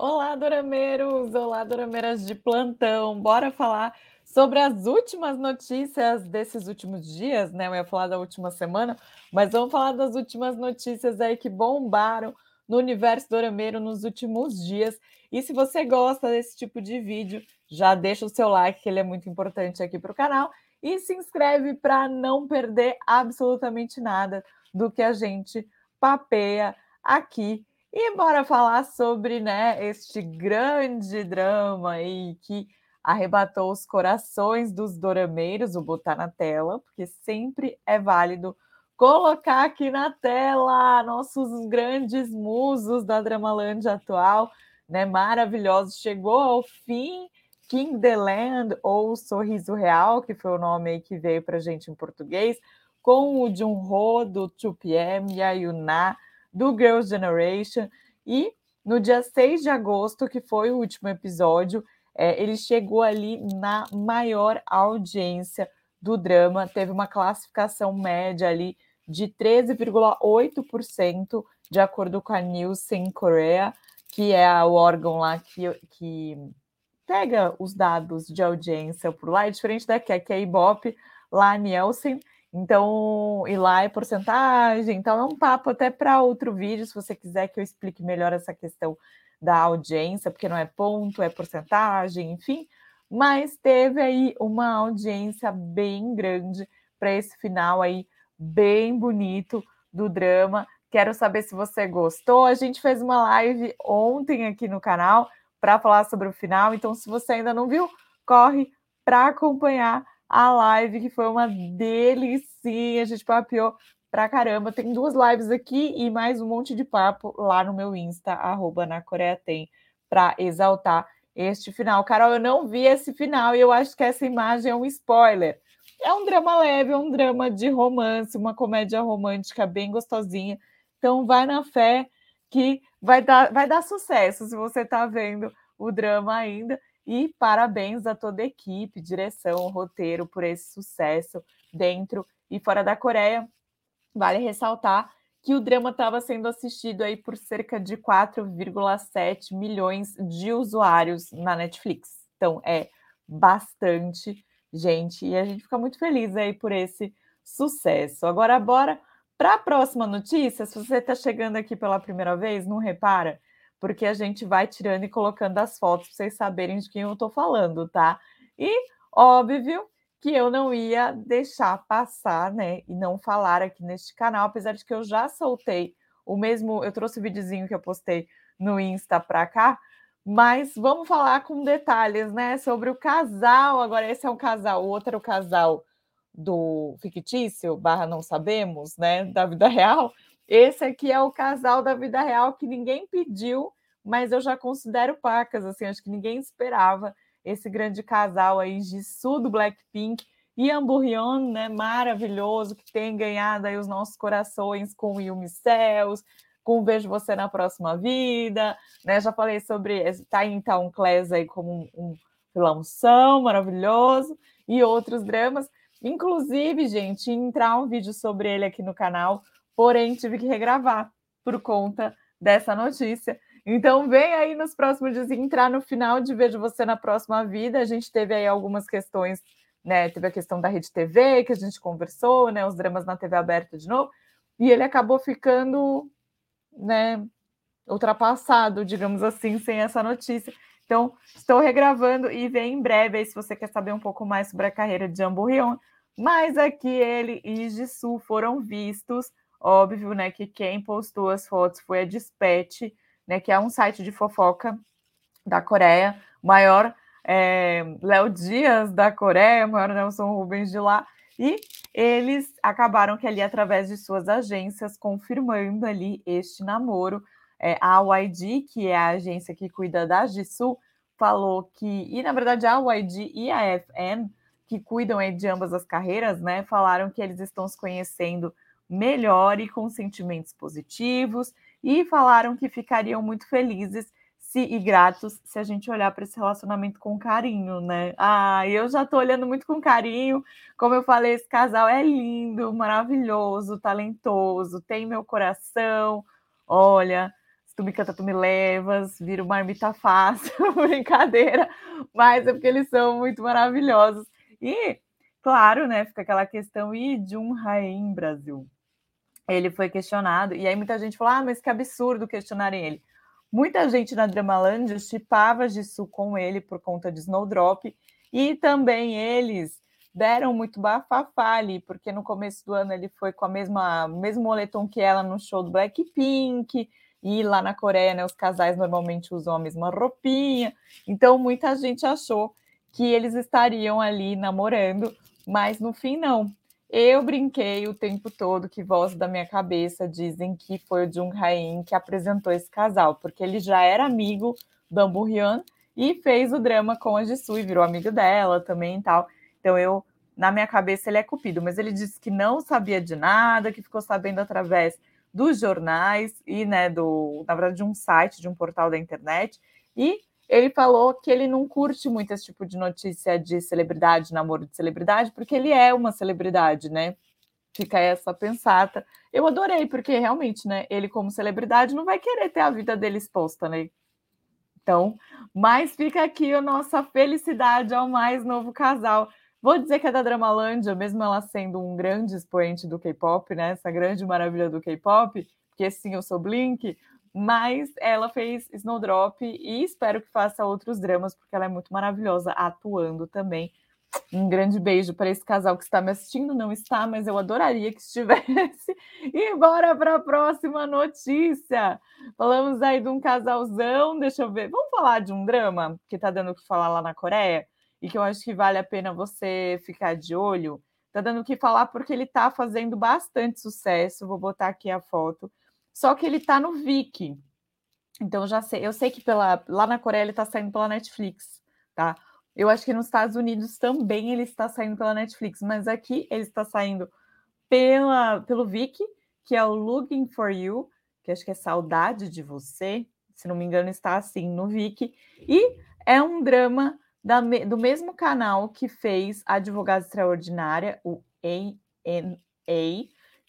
Olá, Dorameiros! Olá, Dorameiras de plantão! Bora falar sobre as últimas notícias desses últimos dias, né? Eu ia falar da última semana, mas vamos falar das últimas notícias aí que bombaram no universo dorameiro nos últimos dias. E se você gosta desse tipo de vídeo, já deixa o seu like, que ele é muito importante aqui para o canal, e se inscreve para não perder absolutamente nada do que a gente papeia aqui e bora falar sobre né, este grande drama aí que arrebatou os corações dos dorameiros, vou botar na tela, porque sempre é válido colocar aqui na tela nossos grandes musos da Dramalândia atual, né? Maravilhosos. Chegou ao fim King the Land, ou Sorriso Real, que foi o nome aí que veio para gente em português, com o Junho do 2PM e a Yuna do Girls' Generation. E no dia 6 de agosto, que foi o último episódio, é, ele chegou ali na maior audiência do drama, teve uma classificação média ali de 13,8%, de acordo com a Nielsen Korea, que é o órgão lá que, que pega os dados de audiência por lá, é diferente da que é a Ibope, lá a Nielsen então, e lá é porcentagem. Então, é um papo até para outro vídeo, se você quiser que eu explique melhor essa questão da audiência, porque não é ponto, é porcentagem, enfim. Mas teve aí uma audiência bem grande para esse final aí, bem bonito do drama. Quero saber se você gostou. A gente fez uma live ontem aqui no canal para falar sobre o final. Então, se você ainda não viu, corre para acompanhar a live, que foi uma delicinha, a gente papiou pra caramba. Tem duas lives aqui e mais um monte de papo lá no meu Insta, arroba na Coreia Tem, para exaltar este final. Carol, eu não vi esse final e eu acho que essa imagem é um spoiler. É um drama leve, é um drama de romance, uma comédia romântica bem gostosinha. Então vai na fé que vai dar, vai dar sucesso se você está vendo o drama ainda. E parabéns a toda a equipe, direção, roteiro, por esse sucesso dentro e fora da Coreia. Vale ressaltar que o drama estava sendo assistido aí por cerca de 4,7 milhões de usuários na Netflix. Então é bastante gente e a gente fica muito feliz aí por esse sucesso. Agora bora para a próxima notícia. Se você está chegando aqui pela primeira vez, não repara porque a gente vai tirando e colocando as fotos para vocês saberem de quem eu estou falando, tá? E óbvio que eu não ia deixar passar, né? E não falar aqui neste canal, apesar de que eu já soltei o mesmo, eu trouxe o videozinho que eu postei no Insta para cá, mas vamos falar com detalhes, né? Sobre o casal. Agora, esse é um casal, o outro é o casal do fictício, barra não sabemos, né? Da vida real. Esse aqui é o casal da vida real que ninguém pediu, mas eu já considero pacas, assim, acho que ninguém esperava esse grande casal aí sul do Blackpink e Amburrion, né, maravilhoso, que tem ganhado aí os nossos corações com Yumi Cells, com Vejo Você na Próxima Vida, né, já falei sobre, tá em Town Class aí como um, um vilãozão maravilhoso, e outros dramas, inclusive, gente, entrar um vídeo sobre ele aqui no canal, porém tive que regravar por conta dessa notícia. Então vem aí nos próximos dias entrar no final de Vejo Você na Próxima Vida. A gente teve aí algumas questões, né? Teve a questão da Rede TV, que a gente conversou, né? Os dramas na TV aberta de novo. E ele acabou ficando, né? Ultrapassado, digamos assim, sem essa notícia. Então, estou regravando e vem em breve aí se você quer saber um pouco mais sobre a carreira de Jambo Rion. Mas aqui ele e Jisoo foram vistos Óbvio, né, que quem postou as fotos foi a Dispatch, né, que é um site de fofoca da Coreia, maior é, Léo Dias da Coreia, maior Nelson Rubens de lá, e eles acabaram que ali, através de suas agências, confirmando ali este namoro. É, a YG, que é a agência que cuida da Jisoo, falou que, e na verdade a YG e a FN, que cuidam aí de ambas as carreiras, né, falaram que eles estão se conhecendo melhor e com sentimentos positivos, e falaram que ficariam muito felizes se, e gratos se a gente olhar para esse relacionamento com carinho, né? Ah, eu já estou olhando muito com carinho. Como eu falei, esse casal é lindo, maravilhoso, talentoso, tem meu coração. Olha, tu me canta, tu me levas, vira uma marmita fácil, brincadeira, mas é porque eles são muito maravilhosos. E, claro, né, fica aquela questão, e de um Rain Brasil? Ele foi questionado, e aí muita gente falou, ah, mas que absurdo questionarem ele. Muita gente na Dramaland chipava Jisoo com ele por conta de Snowdrop, e também eles deram muito bafafá ali, porque no começo do ano ele foi com a mesma mesmo moletom que ela no show do Blackpink, e lá na Coreia, né, os casais normalmente usam a mesma roupinha. Então muita gente achou que eles estariam ali namorando, mas no fim não. Eu brinquei o tempo todo que voz da minha cabeça dizem que foi o Jung Hae-in que apresentou esse casal, porque ele já era amigo do Ambu Hyun e fez o drama com a Jisoo e virou amigo dela também e tal. Então eu, na minha cabeça, ele é cupido, mas ele disse que não sabia de nada, que ficou sabendo através dos jornais e, né, do, na verdade, de um site, de um portal da internet. E ele falou que ele não curte muito esse tipo de notícia de celebridade, namoro de celebridade, porque ele é uma celebridade, né? Fica essa pensata. Eu adorei, porque realmente, né, ele como celebridade não vai querer ter a vida dele exposta, né? Então, mas fica aqui a nossa felicidade ao mais novo casal. Vou dizer que é da Dramalândia, mesmo ela sendo um grande expoente do K-pop, né? Essa grande maravilha do K-pop, porque sim, eu sou Blink, mas ela fez Snowdrop e espero que faça outros dramas, porque ela é muito maravilhosa atuando também. Um grande beijo para esse casal que está me assistindo, não está, mas eu adoraria que estivesse. E bora para a próxima notícia. Falamos aí de um casalzão, deixa eu ver. Vamos falar de um drama que está dando o que falar lá na Coreia e que eu acho que vale a pena você ficar de olho. Está dando o que falar porque ele está fazendo bastante sucesso. Vou botar aqui a foto. Só que ele está no Viki. Então já sei, eu sei que pela, lá na Coreia ele está saindo pela Netflix, tá? Eu acho que nos Estados Unidos também ele está saindo pela Netflix, mas aqui ele está saindo pela, pelo Viki, que é o Looking for You, que acho que é Saudade de Você, se não me engano, está assim no Viki, e é um drama da, do mesmo canal que fez Advogada Extraordinária, o ANA,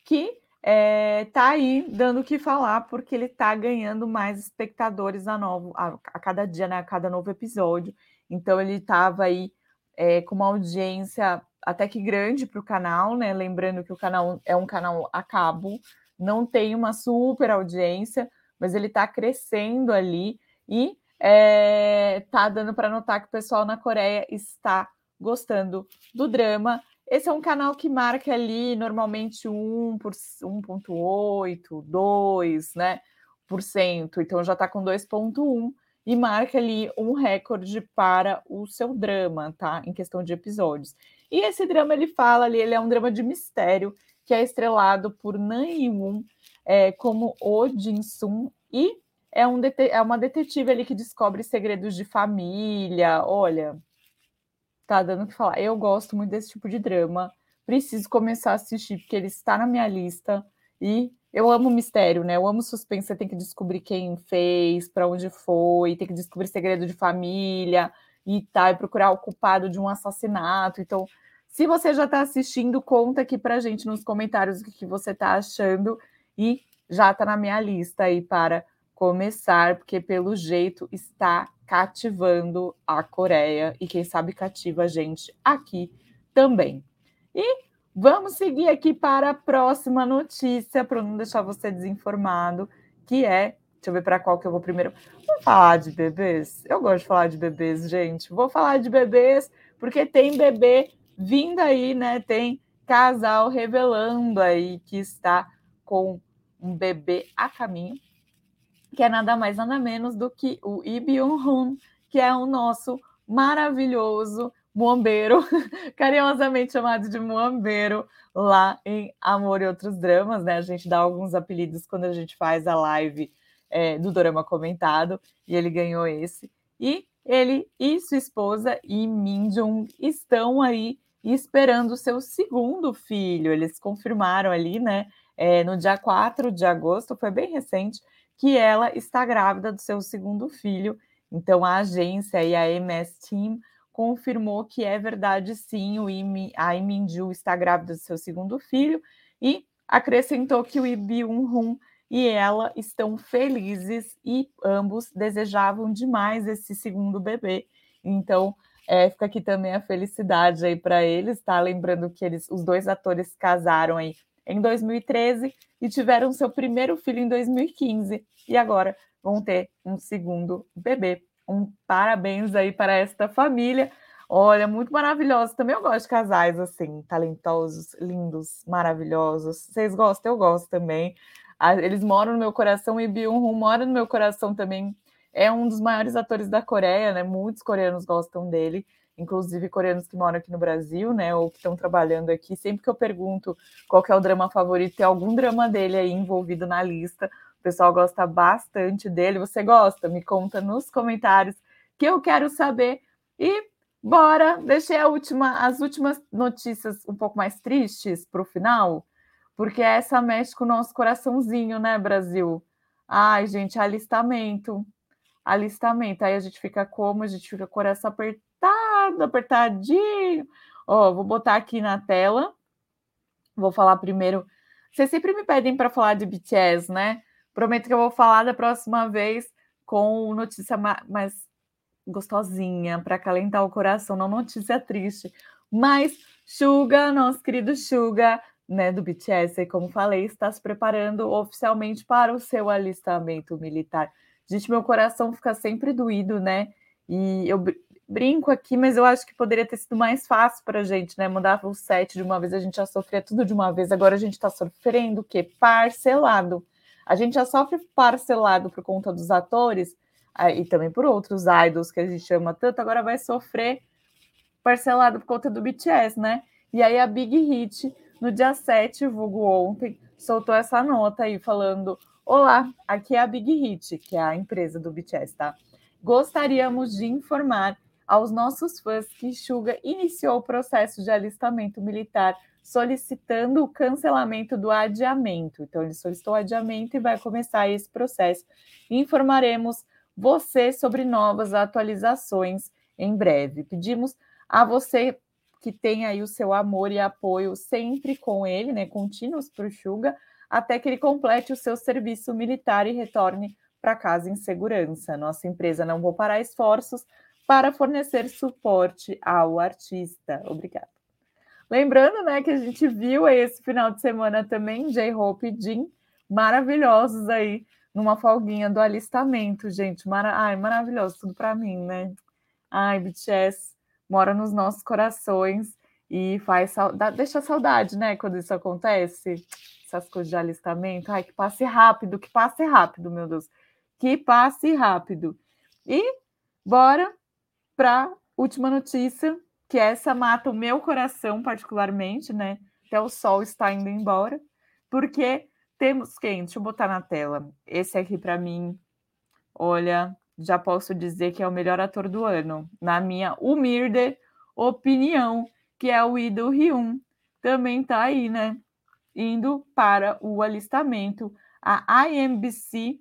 que é, tá aí dando o que falar, porque ele tá ganhando mais espectadores a, novo, a, a cada dia, né, a cada novo episódio. Então ele estava aí é, com uma audiência até que grande para o canal, né? Lembrando que o canal é um canal a cabo, não tem uma super audiência, mas ele está crescendo ali e é, tá dando para notar que o pessoal na Coreia está gostando do drama. Esse é um canal que marca ali normalmente 1 por 1,8, 2, né? Por cento. Então já está com 2,1 e marca ali um recorde para o seu drama, tá? Em questão de episódios. E esse drama ele fala ali, ele é um drama de mistério que é estrelado por Nan Yi-woon é, como Oh Jin-sung e é, um é uma detetive ali que descobre segredos de família. Olha, tá dando o que falar. Eu gosto muito desse tipo de drama. Preciso começar a assistir porque ele está na minha lista e eu amo mistério, né? Eu amo suspense. Você tem que descobrir quem fez, para onde foi, tem que descobrir segredo de família e tal, e procurar o culpado de um assassinato. Então, se você já está assistindo, conta aqui para gente nos comentários o que, que você está achando e já está na minha lista aí para começar, porque pelo jeito está cativando a Coreia e quem sabe cativa a gente aqui também. E Vamos seguir aqui para a próxima notícia, para não deixar você desinformado, que é. Deixa eu ver para qual que eu vou primeiro. Vamos falar de bebês? Eu gosto de falar de bebês, gente. Vou falar de bebês, porque tem bebê vindo aí, né? Tem casal revelando aí que está com um bebê a caminho, que é nada mais, nada menos do que o Lee Byung-hun, que é o nosso maravilhoso Muambeiro, carinhosamente chamado de Muambeiro, lá em Amor e Outros Dramas, né? A gente dá alguns apelidos quando a gente faz a live é, do Dorama Comentado, e ele ganhou esse. E ele e sua esposa, e Min Jung, estão aí esperando o seu segundo filho. Eles confirmaram ali, né? É, no dia 4 de agosto, foi bem recente, que ela está grávida do seu segundo filho. Então, a agência e a MS Team confirmou que é verdade sim, o Imi, a Iminju está grávida do seu segundo filho e acrescentou que o Lee Byung-hun e ela estão felizes e ambos desejavam demais esse segundo bebê. Então, é, fica aqui também a felicidade aí para eles, tá? Lembrando que eles, os dois atores casaram aí em 2013 e tiveram seu primeiro filho em 2015 e agora vão ter um segundo bebê. Um parabéns aí para esta família. Olha, muito maravilhoso. Também eu gosto de casais assim, talentosos, lindos, maravilhosos. Vocês gostam? Eu gosto também. Eles moram no meu coração e Byung-hun mora no meu coração também. É um dos maiores atores da Coreia, né? Muitos coreanos gostam dele, inclusive coreanos que moram aqui no Brasil, né? Ou que estão trabalhando aqui. Sempre que eu pergunto qual é o drama favorito, tem algum drama dele aí envolvido na lista. O pessoal gosta bastante dele. Você gosta? Me conta nos comentários que eu quero saber. E bora, deixei última, as últimas notícias um pouco mais tristes para o final porque essa mexe com o nosso coraçãozinho, né, Brasil? Ai, gente, alistamento. Alistamento. Aí a gente fica como? A gente fica com o coração apertado, apertadinho. Ó, vou botar aqui na tela. Vou falar primeiro. Vocês sempre me pedem para falar de BTS, né? Prometo que eu vou falar da próxima vez com notícia mais gostosinha para acalentar o coração, não notícia triste. Mas Suga, nosso querido Suga, né, do BTS, como falei, está se preparando oficialmente para o seu alistamento militar. Gente, meu coração fica sempre doído, né? E eu brinco aqui, mas eu acho que poderia ter sido mais fácil para a gente, né? Mandava o set de uma vez, a gente já sofria tudo de uma vez, agora a gente está sofrendo o quê? Parcelado. A gente já sofre parcelado por conta dos atores e também por outros idols que a gente chama tanto, agora vai sofrer parcelado por conta do BTS, né? E aí a Big Hit no dia 7, vulgo ontem, soltou essa nota aí falando: Olá, aqui é a Big Hit, que é a empresa do BTS, tá? Gostaríamos de informar aos nossos fãs que Suga iniciou o processo de alistamento militar solicitando o cancelamento do adiamento. Então, ele solicitou adiamento e vai começar esse processo. Informaremos você sobre novas atualizações em breve. Pedimos a você que tem aí o seu amor e apoio sempre com ele, né, contínuos para o Suga, até que ele complete o seu serviço militar e retorne para casa em segurança. Nossa empresa não vou parar esforços para fornecer suporte ao artista. Obrigada. Lembrando, né, que a gente viu esse final de semana também J-Hope e Jin maravilhosos aí numa folguinha do alistamento, gente. Mara... Ai, maravilhoso tudo para mim, né? Ai, BTS mora nos nossos corações e faz saudade, deixa saudade, né? Quando isso acontece, essas coisas de alistamento. Ai, que passe rápido, que passe rápido, meu Deus, que passe rápido. E bora para última notícia, que essa mata o meu coração particularmente, né? Até o sol está indo embora, porque temos quem? Deixa eu botar na tela. Esse aqui para mim, olha, já posso dizer que é o melhor ator do ano, na minha humilde opinião, que é o Ido Hyun. Também está aí, né? Indo para o alistamento. A IMBC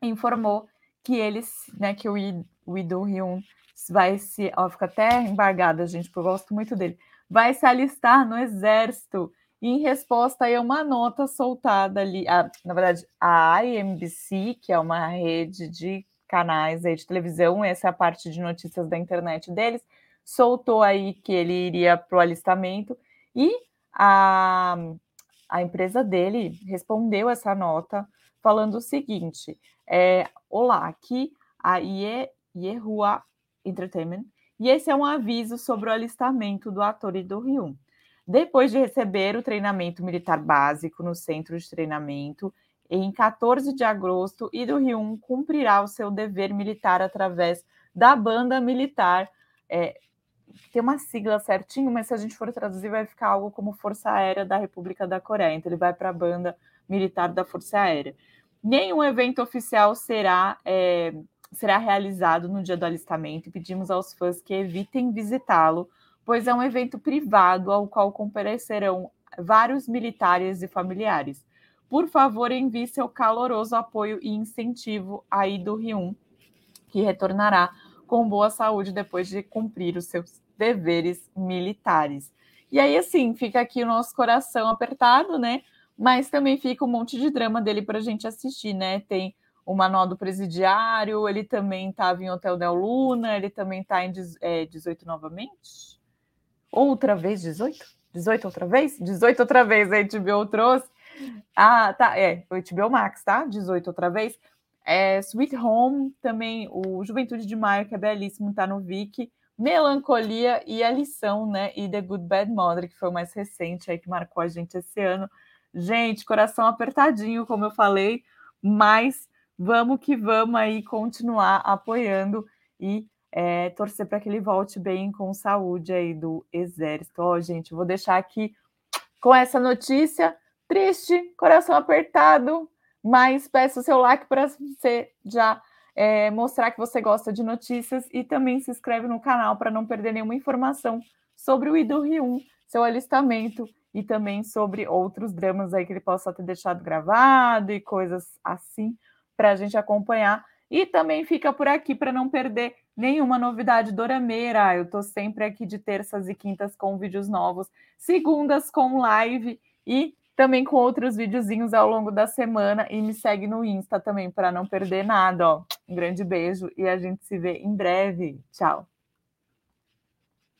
informou que eles, né, que o, Ido Hyun vai se, ó, fica até embargada, gente, porque eu gosto muito dele. Vai se alistar no exército em resposta a uma nota soltada ali, a, na verdade, a IMBC, que é uma rede de canais aí de televisão, essa é a parte de notícias da internet deles, soltou aí que ele iria para o alistamento e a, a empresa dele respondeu essa nota falando o seguinte: é, Olá, aqui a Ye, Yehua Entertainment, e esse é um aviso sobre o alistamento do ator e do Hyun. Depois de receber o treinamento militar básico no centro de treinamento em 14 de agosto e do 1 cumprirá o seu dever militar através da banda militar. É, tem uma sigla certinho, mas se a gente for traduzir, vai ficar algo como Força Aérea da República da Coreia. Então, ele vai para a banda militar da Força Aérea. Nenhum evento oficial será, é, será realizado no dia do alistamento e pedimos aos fãs que evitem visitá-lo, pois é um evento privado ao qual comparecerão vários militares e familiares. Por favor, envie seu caloroso apoio e incentivo aí do Rio, que retornará com boa saúde depois de cumprir os seus deveres militares. E aí, assim, fica aqui o nosso coração apertado, né? mas também fica um monte de drama dele para a gente assistir, né? Tem o Manual do Presidiário, ele também estava em Hotel Del Luna, ele também está em é, 18 novamente? Outra vez 18? 18 outra vez? 18 outra vez, a HBO trouxe. Ah, tá, é, o HBO Max, tá? 18 outra vez. É, Sweet Home, também o Juventude de Maio, que é belíssimo, tá no Viki. Melancolia e a lição, né? E The Good Bad Mother, que foi o mais recente aí que marcou a gente esse ano. Gente, coração apertadinho, como eu falei, mas vamos que vamos aí continuar apoiando e é, torcer para que ele volte bem com saúde aí do exército. Ó, oh, gente, vou deixar aqui com essa notícia triste, coração apertado, mas peço o seu like para você já é, mostrar que você gosta de notícias e também se inscreve no canal para não perder nenhuma informação sobre o Ido Rio, seu alistamento e também sobre outros dramas aí que ele possa ter deixado gravado e coisas assim para a gente acompanhar. E também fica por aqui para não perder nenhuma novidade dorameira. Eu estou sempre aqui de terças e quintas com vídeos novos, segundas com live e também com outros videozinhos ao longo da semana. E me segue no Insta também para não perder nada. Ó. Um grande beijo e a gente se vê em breve. Tchau.